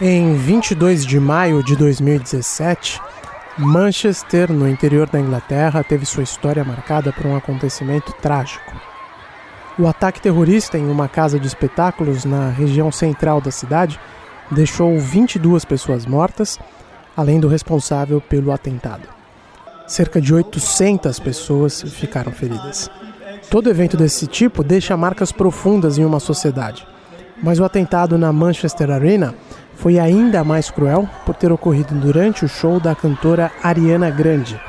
Em 22 de maio de 2017, Manchester, no interior da Inglaterra, teve sua história marcada por um acontecimento trágico. O ataque terrorista em uma casa de espetáculos na região central da cidade deixou 22 pessoas mortas, além do responsável pelo atentado. Cerca de 800 pessoas ficaram feridas. Todo evento desse tipo deixa marcas profundas em uma sociedade, mas o atentado na Manchester Arena foi ainda mais cruel por ter ocorrido durante o show da cantora Ariana Grande.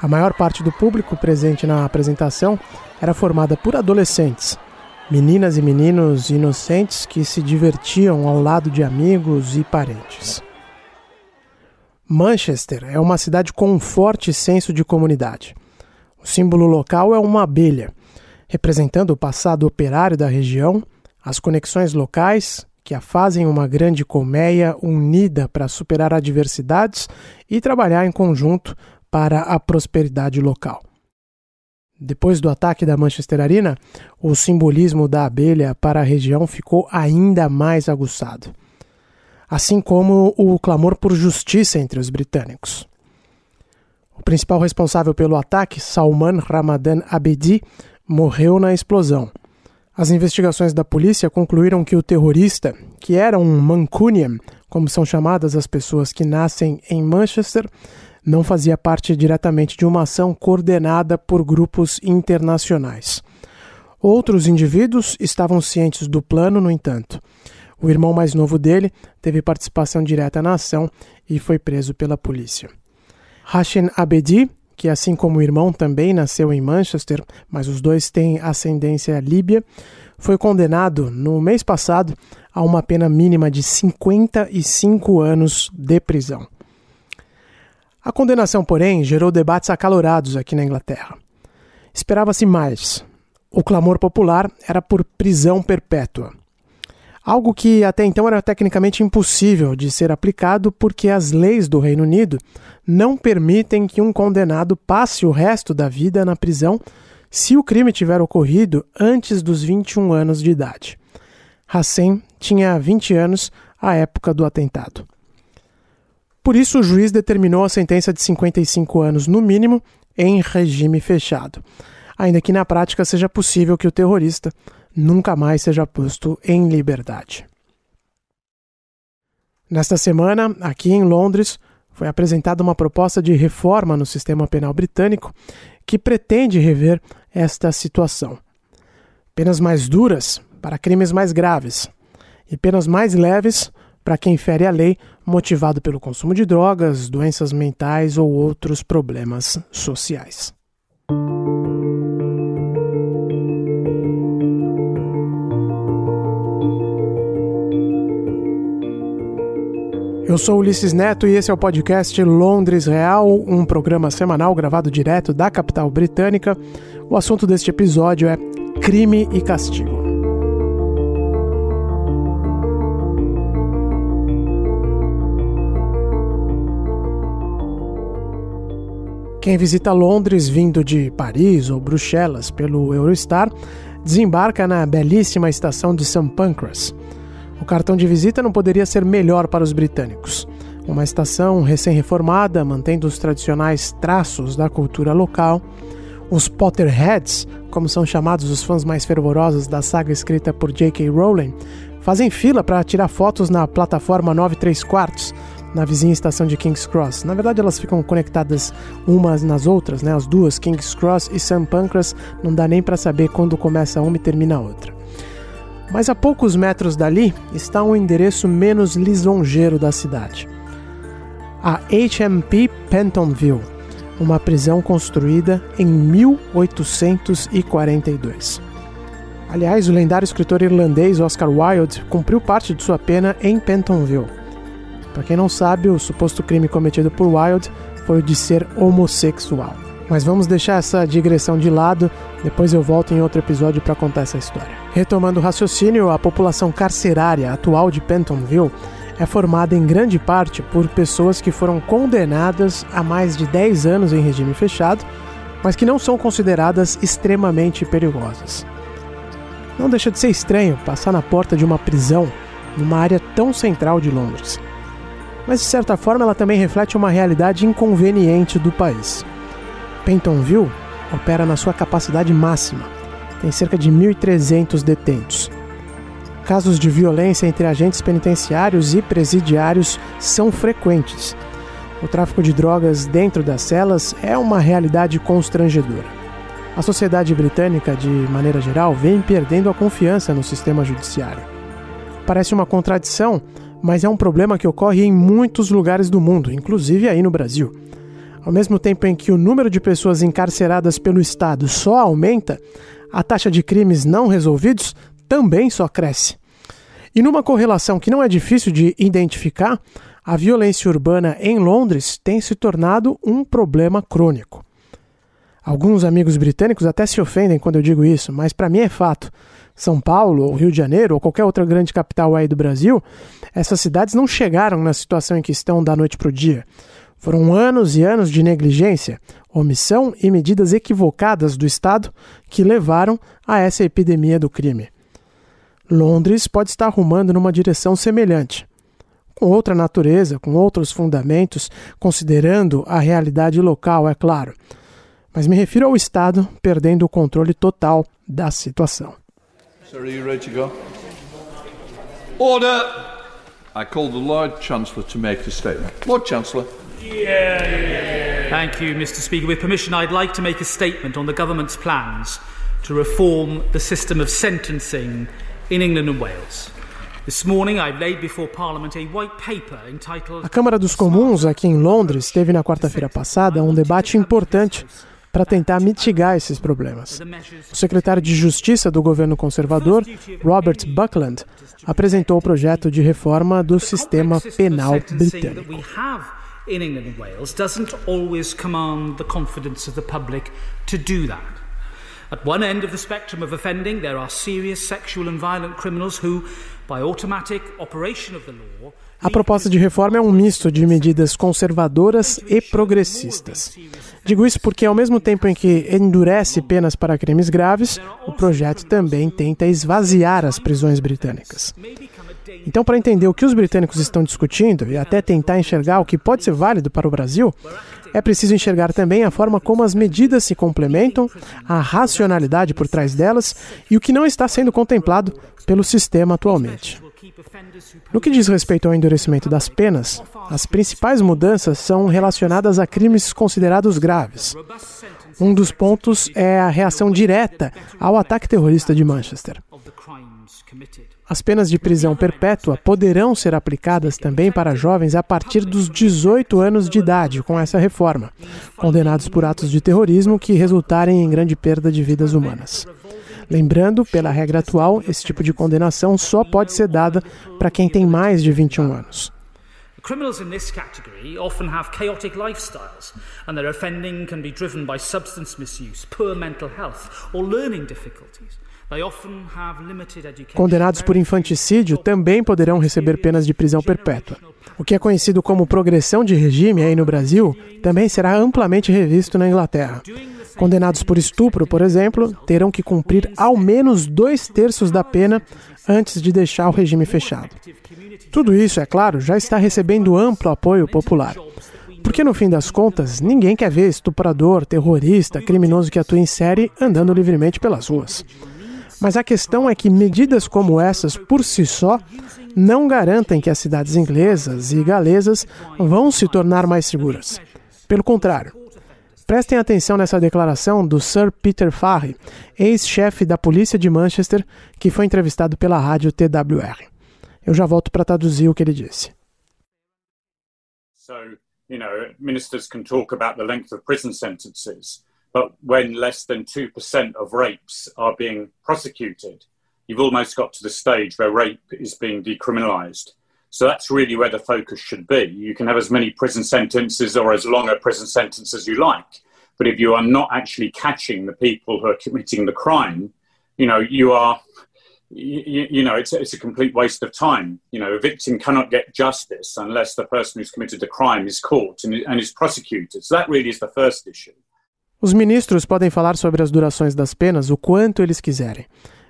A maior parte do público presente na apresentação era formada por adolescentes, meninas e meninos inocentes que se divertiam ao lado de amigos e parentes. Manchester é uma cidade com um forte senso de comunidade. O símbolo local é uma abelha, representando o passado operário da região, as conexões locais que a fazem uma grande colmeia unida para superar adversidades e trabalhar em conjunto para a prosperidade local. Depois do ataque da Manchester Arena, o simbolismo da abelha para a região ficou ainda mais aguçado, assim como o clamor por justiça entre os britânicos. O principal responsável pelo ataque, Salman Ramadan Abedi, morreu na explosão. As investigações da polícia concluíram que o terrorista, que era um Mancunian, como são chamadas as pessoas que nascem em Manchester, não fazia parte diretamente de uma ação coordenada por grupos internacionais. Outros indivíduos estavam cientes do plano, no entanto. O irmão mais novo dele teve participação direta na ação e foi preso pela polícia. Hashem Abedi, que assim como o irmão também nasceu em Manchester, mas os dois têm ascendência líbia, foi condenado no mês passado a uma pena mínima de 55 anos de prisão. A condenação, porém, gerou debates acalorados aqui na Inglaterra. Esperava-se mais. O clamor popular era por prisão perpétua algo que até então era tecnicamente impossível de ser aplicado porque as leis do Reino Unido não permitem que um condenado passe o resto da vida na prisão se o crime tiver ocorrido antes dos 21 anos de idade. Hassem tinha 20 anos à época do atentado. Por isso, o juiz determinou a sentença de 55 anos no mínimo em regime fechado, ainda que na prática seja possível que o terrorista nunca mais seja posto em liberdade. Nesta semana, aqui em Londres, foi apresentada uma proposta de reforma no sistema penal britânico que pretende rever esta situação. Penas mais duras para crimes mais graves e penas mais leves para quem fere a lei motivado pelo consumo de drogas, doenças mentais ou outros problemas sociais. Eu sou Ulisses Neto e esse é o podcast Londres Real, um programa semanal gravado direto da capital britânica. O assunto deste episódio é crime e castigo. Quem visita Londres vindo de Paris ou Bruxelas pelo Eurostar desembarca na belíssima estação de St. Pancras. O cartão de visita não poderia ser melhor para os britânicos. Uma estação recém-reformada, mantendo os tradicionais traços da cultura local. Os Potterheads, como são chamados os fãs mais fervorosos da saga escrita por J.K. Rowling, fazem fila para tirar fotos na plataforma 9 3 quartos, na vizinha estação de King's Cross. Na verdade, elas ficam conectadas umas nas outras, né? As duas, King's Cross e St. Pancras, não dá nem para saber quando começa uma e termina a outra. Mas a poucos metros dali está um endereço menos lisonjeiro da cidade. A HMP Pentonville, uma prisão construída em 1842. Aliás, o lendário escritor irlandês Oscar Wilde cumpriu parte de sua pena em Pentonville. Para quem não sabe, o suposto crime cometido por Wilde foi o de ser homossexual. Mas vamos deixar essa digressão de lado, depois eu volto em outro episódio para contar essa história. Retomando o raciocínio, a população carcerária atual de Pentonville é formada em grande parte por pessoas que foram condenadas a mais de 10 anos em regime fechado, mas que não são consideradas extremamente perigosas. Não deixa de ser estranho passar na porta de uma prisão numa área tão central de Londres. mas de certa forma ela também reflete uma realidade inconveniente do país. Pentonville opera na sua capacidade máxima, tem cerca de 1.300 detentos. Casos de violência entre agentes penitenciários e presidiários são frequentes. O tráfico de drogas dentro das celas é uma realidade constrangedora. A sociedade britânica, de maneira geral, vem perdendo a confiança no sistema judiciário. Parece uma contradição, mas é um problema que ocorre em muitos lugares do mundo, inclusive aí no Brasil. Ao mesmo tempo em que o número de pessoas encarceradas pelo Estado só aumenta, a taxa de crimes não resolvidos também só cresce. E numa correlação que não é difícil de identificar, a violência urbana em Londres tem se tornado um problema crônico. Alguns amigos britânicos até se ofendem quando eu digo isso, mas para mim é fato. São Paulo, ou Rio de Janeiro, ou qualquer outra grande capital aí do Brasil, essas cidades não chegaram na situação em que estão da noite para o dia. Foram anos e anos de negligência, omissão e medidas equivocadas do Estado que levaram a essa epidemia do crime. Londres pode estar rumando numa direção semelhante, com outra natureza, com outros fundamentos, considerando a realidade local, é claro. Mas me refiro ao Estado perdendo o controle total da situação. Sir, are you ready to go? Order! I call the Lord Chancellor to make a statement. Lord Chancellor. Yeah. Thank you, Mr. Speaker. With permission, I'd like to make a statement on the government's plans to reform the system of sentencing in England and Wales. A Câmara dos Comuns, aqui em Londres, teve na quarta-feira passada um debate importante para tentar mitigar esses problemas. O secretário de Justiça do governo conservador, Robert Buckland, apresentou o projeto de reforma do sistema penal britânico. In England and Wales doesn't always command the confidence of the public to do that. At one end of the spectrum of offending, there are serious sexual and violent criminals who, by automatic operation of the law, a proposta de reforma é um misto de medidas conservadoras e progressistas. Digo isso porque, ao mesmo tempo em que endurece penas para crimes graves, o projeto também tenta esvaziar as prisões britânicas. Então, para entender o que os britânicos estão discutindo e até tentar enxergar o que pode ser válido para o Brasil, é preciso enxergar também a forma como as medidas se complementam, a racionalidade por trás delas e o que não está sendo contemplado pelo sistema atualmente. No que diz respeito ao endurecimento das penas, as principais mudanças são relacionadas a crimes considerados graves. Um dos pontos é a reação direta ao ataque terrorista de Manchester. As penas de prisão perpétua poderão ser aplicadas também para jovens a partir dos 18 anos de idade com essa reforma, condenados por atos de terrorismo que resultarem em grande perda de vidas humanas. Lembrando, pela regra atual, esse tipo de condenação só pode ser dada para quem tem mais de 21 anos. Criminals in this category often have chaotic lifestyles, and their offending can be driven by substance misuse, poor mental health, or learning difficulties. Condenados por infanticídio também poderão receber penas de prisão perpétua. O que é conhecido como progressão de regime aí no Brasil também será amplamente revisto na Inglaterra. Condenados por estupro, por exemplo, terão que cumprir ao menos dois terços da pena antes de deixar o regime fechado. Tudo isso, é claro, já está recebendo amplo apoio popular. Porque no fim das contas, ninguém quer ver estuprador, terrorista, criminoso que atua em série andando livremente pelas ruas. Mas a questão é que medidas como essas, por si só, não garantem que as cidades inglesas e galesas vão se tornar mais seguras. Pelo contrário, Prestem atenção nessa declaração do Sir Peter Farre, ex-chefe da polícia de Manchester, que foi entrevistado pela rádio TWR. Eu já volto para traduzir o que ele disse. So, you know, ministers can talk about the length of prison sentences, but when less than 2% of rapes are being prosecuted, you've almost got to the stage where rape is being decriminalized. So that's really where the focus should be. You can have as many prison sentences or as long a prison sentence as you like. But if you are not actually catching the people who are committing the crime, you know, you are, you, you know, it's, it's a complete waste of time. You know, a victim cannot get justice unless the person who's committed the crime is caught and, and is prosecuted. So that really is the first issue. Os ministros podem falar sobre as durações das penas o quanto eles quiserem.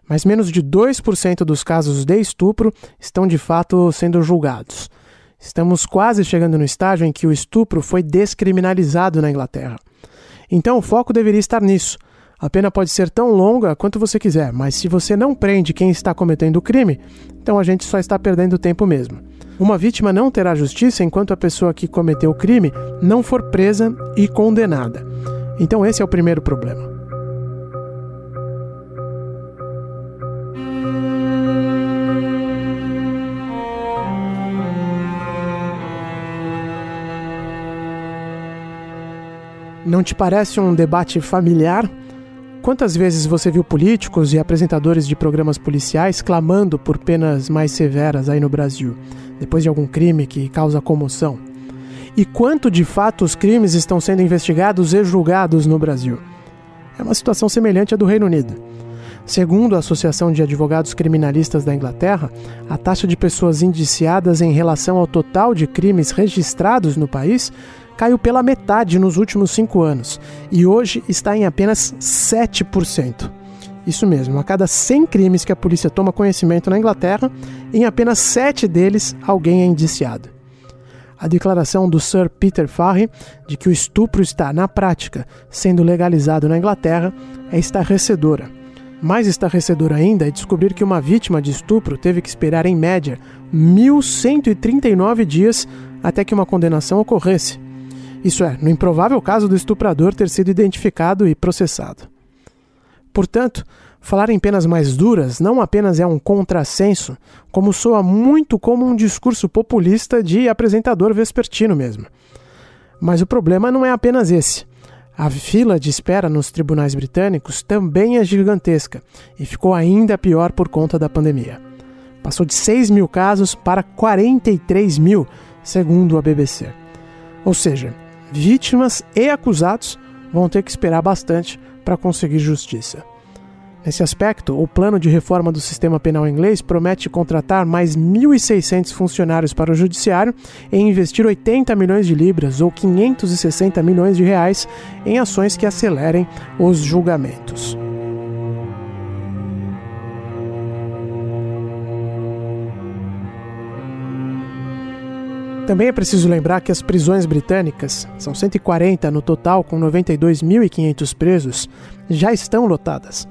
mas menos de 2% dos casos de estupro estão de fato sendo julgados. Estamos quase chegando no estágio em que o estupro foi descriminalizado na Inglaterra. Então o foco deveria estar nisso. A pena pode ser tão longa quanto você quiser, mas se você não prende quem está cometendo o crime, então a gente só está perdendo tempo mesmo. Uma vítima não terá justiça enquanto a pessoa que cometeu o crime não for presa e condenada. Então esse é o primeiro problema. Não te parece um debate familiar? Quantas vezes você viu políticos e apresentadores de programas policiais clamando por penas mais severas aí no Brasil, depois de algum crime que causa comoção? E quanto de fato os crimes estão sendo investigados e julgados no Brasil? É uma situação semelhante à do Reino Unido. Segundo a Associação de Advogados Criminalistas da Inglaterra, a taxa de pessoas indiciadas em relação ao total de crimes registrados no país caiu pela metade nos últimos cinco anos e hoje está em apenas 7%. Isso mesmo, a cada 100 crimes que a polícia toma conhecimento na Inglaterra, em apenas 7 deles alguém é indiciado. A declaração do Sir Peter Farry de que o estupro está, na prática, sendo legalizado na Inglaterra é estarrecedora. Mais estarrecedor ainda é descobrir que uma vítima de estupro teve que esperar, em média, 1.139 dias até que uma condenação ocorresse. Isso é, no improvável caso do estuprador ter sido identificado e processado. Portanto, falar em penas mais duras não apenas é um contrassenso, como soa muito como um discurso populista de apresentador vespertino mesmo. Mas o problema não é apenas esse. A fila de espera nos tribunais britânicos também é gigantesca e ficou ainda pior por conta da pandemia. Passou de 6 mil casos para 43 mil, segundo a BBC. Ou seja, vítimas e acusados vão ter que esperar bastante para conseguir justiça. Nesse aspecto, o plano de reforma do sistema penal inglês promete contratar mais 1.600 funcionários para o judiciário e investir 80 milhões de libras ou 560 milhões de reais em ações que acelerem os julgamentos. Também é preciso lembrar que as prisões britânicas, são 140 no total, com 92.500 presos, já estão lotadas.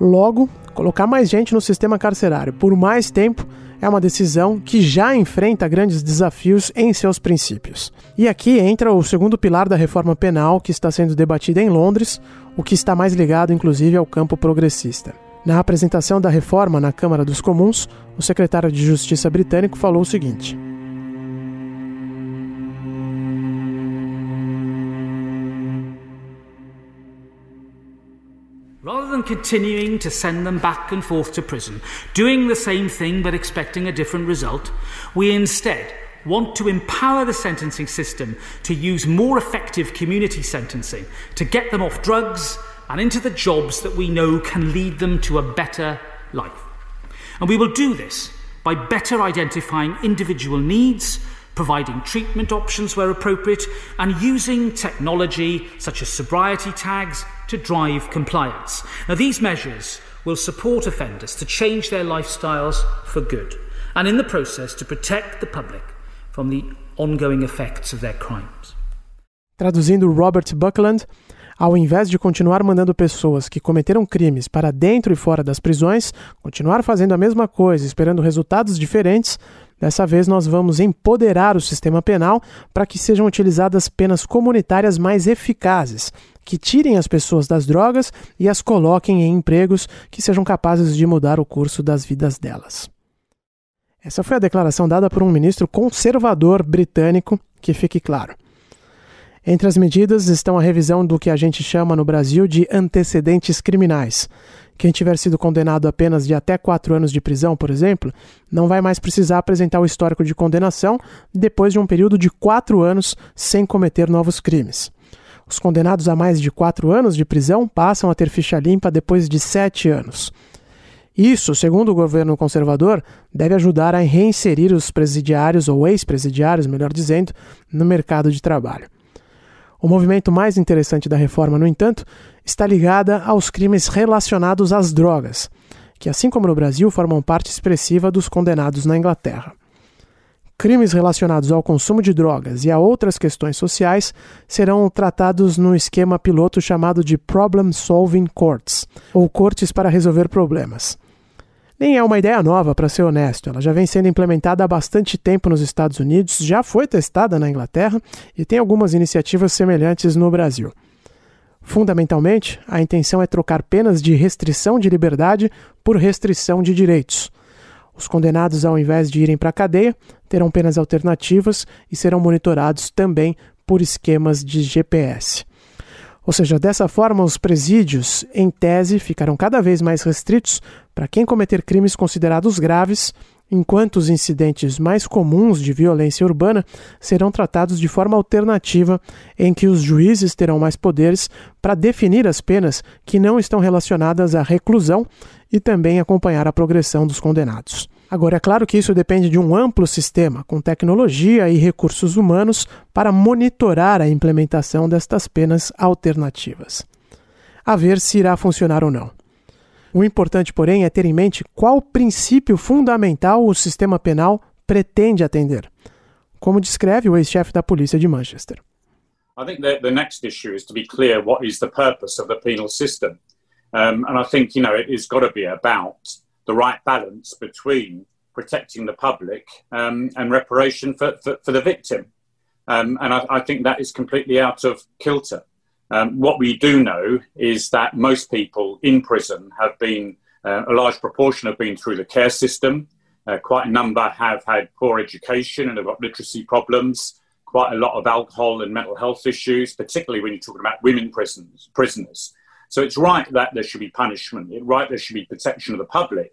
Logo, colocar mais gente no sistema carcerário por mais tempo é uma decisão que já enfrenta grandes desafios em seus princípios. E aqui entra o segundo pilar da reforma penal que está sendo debatida em Londres, o que está mais ligado inclusive ao campo progressista. Na apresentação da reforma na Câmara dos Comuns, o secretário de Justiça britânico falou o seguinte: Rather than continuing to send them back and forth to prison, doing the same thing but expecting a different result, we instead want to empower the sentencing system to use more effective community sentencing to get them off drugs and into the jobs that we know can lead them to a better life. And we will do this by better identifying individual needs providing treatment options where appropriate, and using technology such as sobriety tags to drive compliance. Now, these measures will support offenders to change their lifestyles for good, and in the process to protect the public from the ongoing effects of their crimes. Traduzindo Robert Buckland, ao invés de continuar mandando pessoas que cometeram crimes para dentro e fora das prisões, continuar fazendo a mesma coisa, esperando resultados diferentes, Dessa vez, nós vamos empoderar o sistema penal para que sejam utilizadas penas comunitárias mais eficazes, que tirem as pessoas das drogas e as coloquem em empregos que sejam capazes de mudar o curso das vidas delas. Essa foi a declaração dada por um ministro conservador britânico, que fique claro. Entre as medidas estão a revisão do que a gente chama no Brasil de antecedentes criminais, quem tiver sido condenado a apenas de até quatro anos de prisão, por exemplo, não vai mais precisar apresentar o histórico de condenação depois de um período de quatro anos sem cometer novos crimes. Os condenados a mais de quatro anos de prisão passam a ter ficha limpa depois de sete anos. Isso, segundo o governo conservador, deve ajudar a reinserir os presidiários, ou ex-presidiários, melhor dizendo, no mercado de trabalho. O movimento mais interessante da reforma, no entanto, está ligada aos crimes relacionados às drogas, que, assim como no Brasil, formam parte expressiva dos condenados na Inglaterra. crimes relacionados ao consumo de drogas e a outras questões sociais serão tratados no esquema piloto chamado de Problem Solving Courts, ou cortes para resolver problemas. Nem é uma ideia nova, para ser honesto. Ela já vem sendo implementada há bastante tempo nos Estados Unidos, já foi testada na Inglaterra e tem algumas iniciativas semelhantes no Brasil. Fundamentalmente, a intenção é trocar penas de restrição de liberdade por restrição de direitos. Os condenados, ao invés de irem para a cadeia, terão penas alternativas e serão monitorados também por esquemas de GPS. Ou seja, dessa forma, os presídios, em tese, ficarão cada vez mais restritos para quem cometer crimes considerados graves, enquanto os incidentes mais comuns de violência urbana serão tratados de forma alternativa, em que os juízes terão mais poderes para definir as penas que não estão relacionadas à reclusão e também acompanhar a progressão dos condenados. Agora, é claro que isso depende de um amplo sistema, com tecnologia e recursos humanos para monitorar a implementação destas penas alternativas. A ver se irá funcionar ou não. O importante, porém, é ter em mente qual princípio fundamental o sistema penal pretende atender, como descreve o ex-chefe da polícia de Manchester. I think the, the next issue is to be clear what is the purpose of the penal system. Um, and I think, you know, it has got to be about the right balance between protecting the public um, and reparation for, for, for the victim. Um, and I, I, think that is completely out of kilter. Um, what we do know is that most people in prison have been, uh, a large proportion have been through the care system. Uh, quite a number have had poor education and have got literacy problems. Quite a lot of alcohol and mental health issues, particularly when you're talking about women prisoners. prisoners. So it's right that there should be punishment. It's right there should be protection of the public.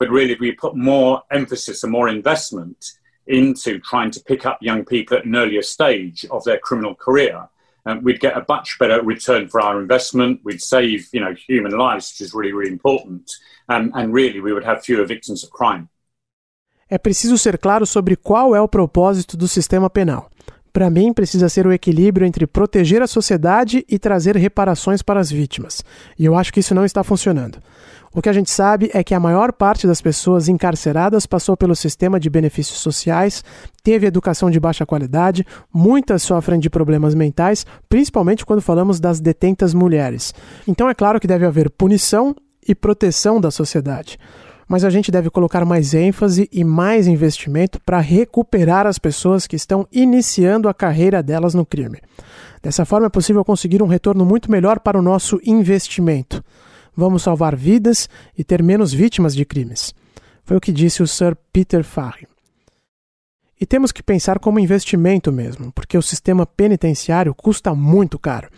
But really, if we put more emphasis and more investment into trying to pick up young people at an earlier stage of their criminal career, um, we'd get a much better return for our investment. We'd save, you know, human lives, which is really, really important. Um, and really, we would have fewer victims of crime. É preciso ser claro sobre qual é o propósito do sistema penal. Para mim, precisa ser o equilíbrio entre proteger a sociedade e trazer reparações para as vítimas. E eu acho que isso não está funcionando. O que a gente sabe é que a maior parte das pessoas encarceradas passou pelo sistema de benefícios sociais, teve educação de baixa qualidade, muitas sofrem de problemas mentais, principalmente quando falamos das detentas mulheres. Então é claro que deve haver punição e proteção da sociedade mas a gente deve colocar mais ênfase e mais investimento para recuperar as pessoas que estão iniciando a carreira delas no crime. Dessa forma, é possível conseguir um retorno muito melhor para o nosso investimento. Vamos salvar vidas e ter menos vítimas de crimes. Foi o que disse o Sir Peter Farry. E temos que pensar como investimento mesmo, porque o sistema penitenciário custa muito caro.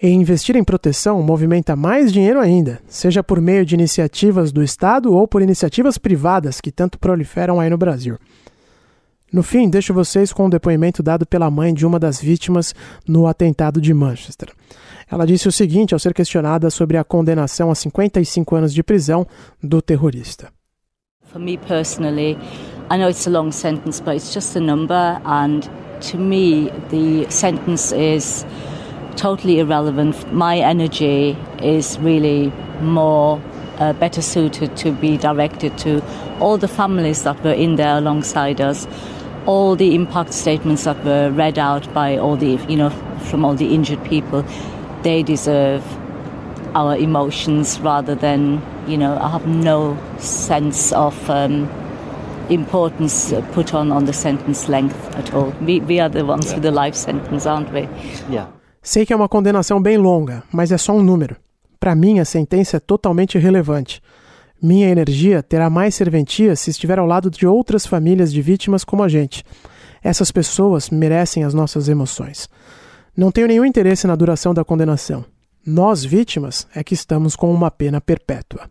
E investir em proteção movimenta mais dinheiro ainda, seja por meio de iniciativas do Estado ou por iniciativas privadas que tanto proliferam aí no Brasil. No fim, deixo vocês com o um depoimento dado pela mãe de uma das vítimas no atentado de Manchester. Ela disse o seguinte ao ser questionada sobre a condenação a 55 anos de prisão do terrorista. For me personally, I know it's a long sentence, but it's just a number and to me the sentence is totally irrelevant. My energy is really more uh, better suited to be directed to all the families that were in there alongside us, all the impact statements that were read out by all the, you know, from all the injured people. They deserve our emotions rather than, you know, I have no sense of um, importance put on on the sentence length at all. We, we are the ones yeah. with the life sentence, aren't we? Yeah. Sei que é uma condenação bem longa, mas é só um número. Para mim, a sentença é totalmente irrelevante. Minha energia terá mais serventia se estiver ao lado de outras famílias de vítimas como a gente. Essas pessoas merecem as nossas emoções. Não tenho nenhum interesse na duração da condenação. Nós, vítimas, é que estamos com uma pena perpétua.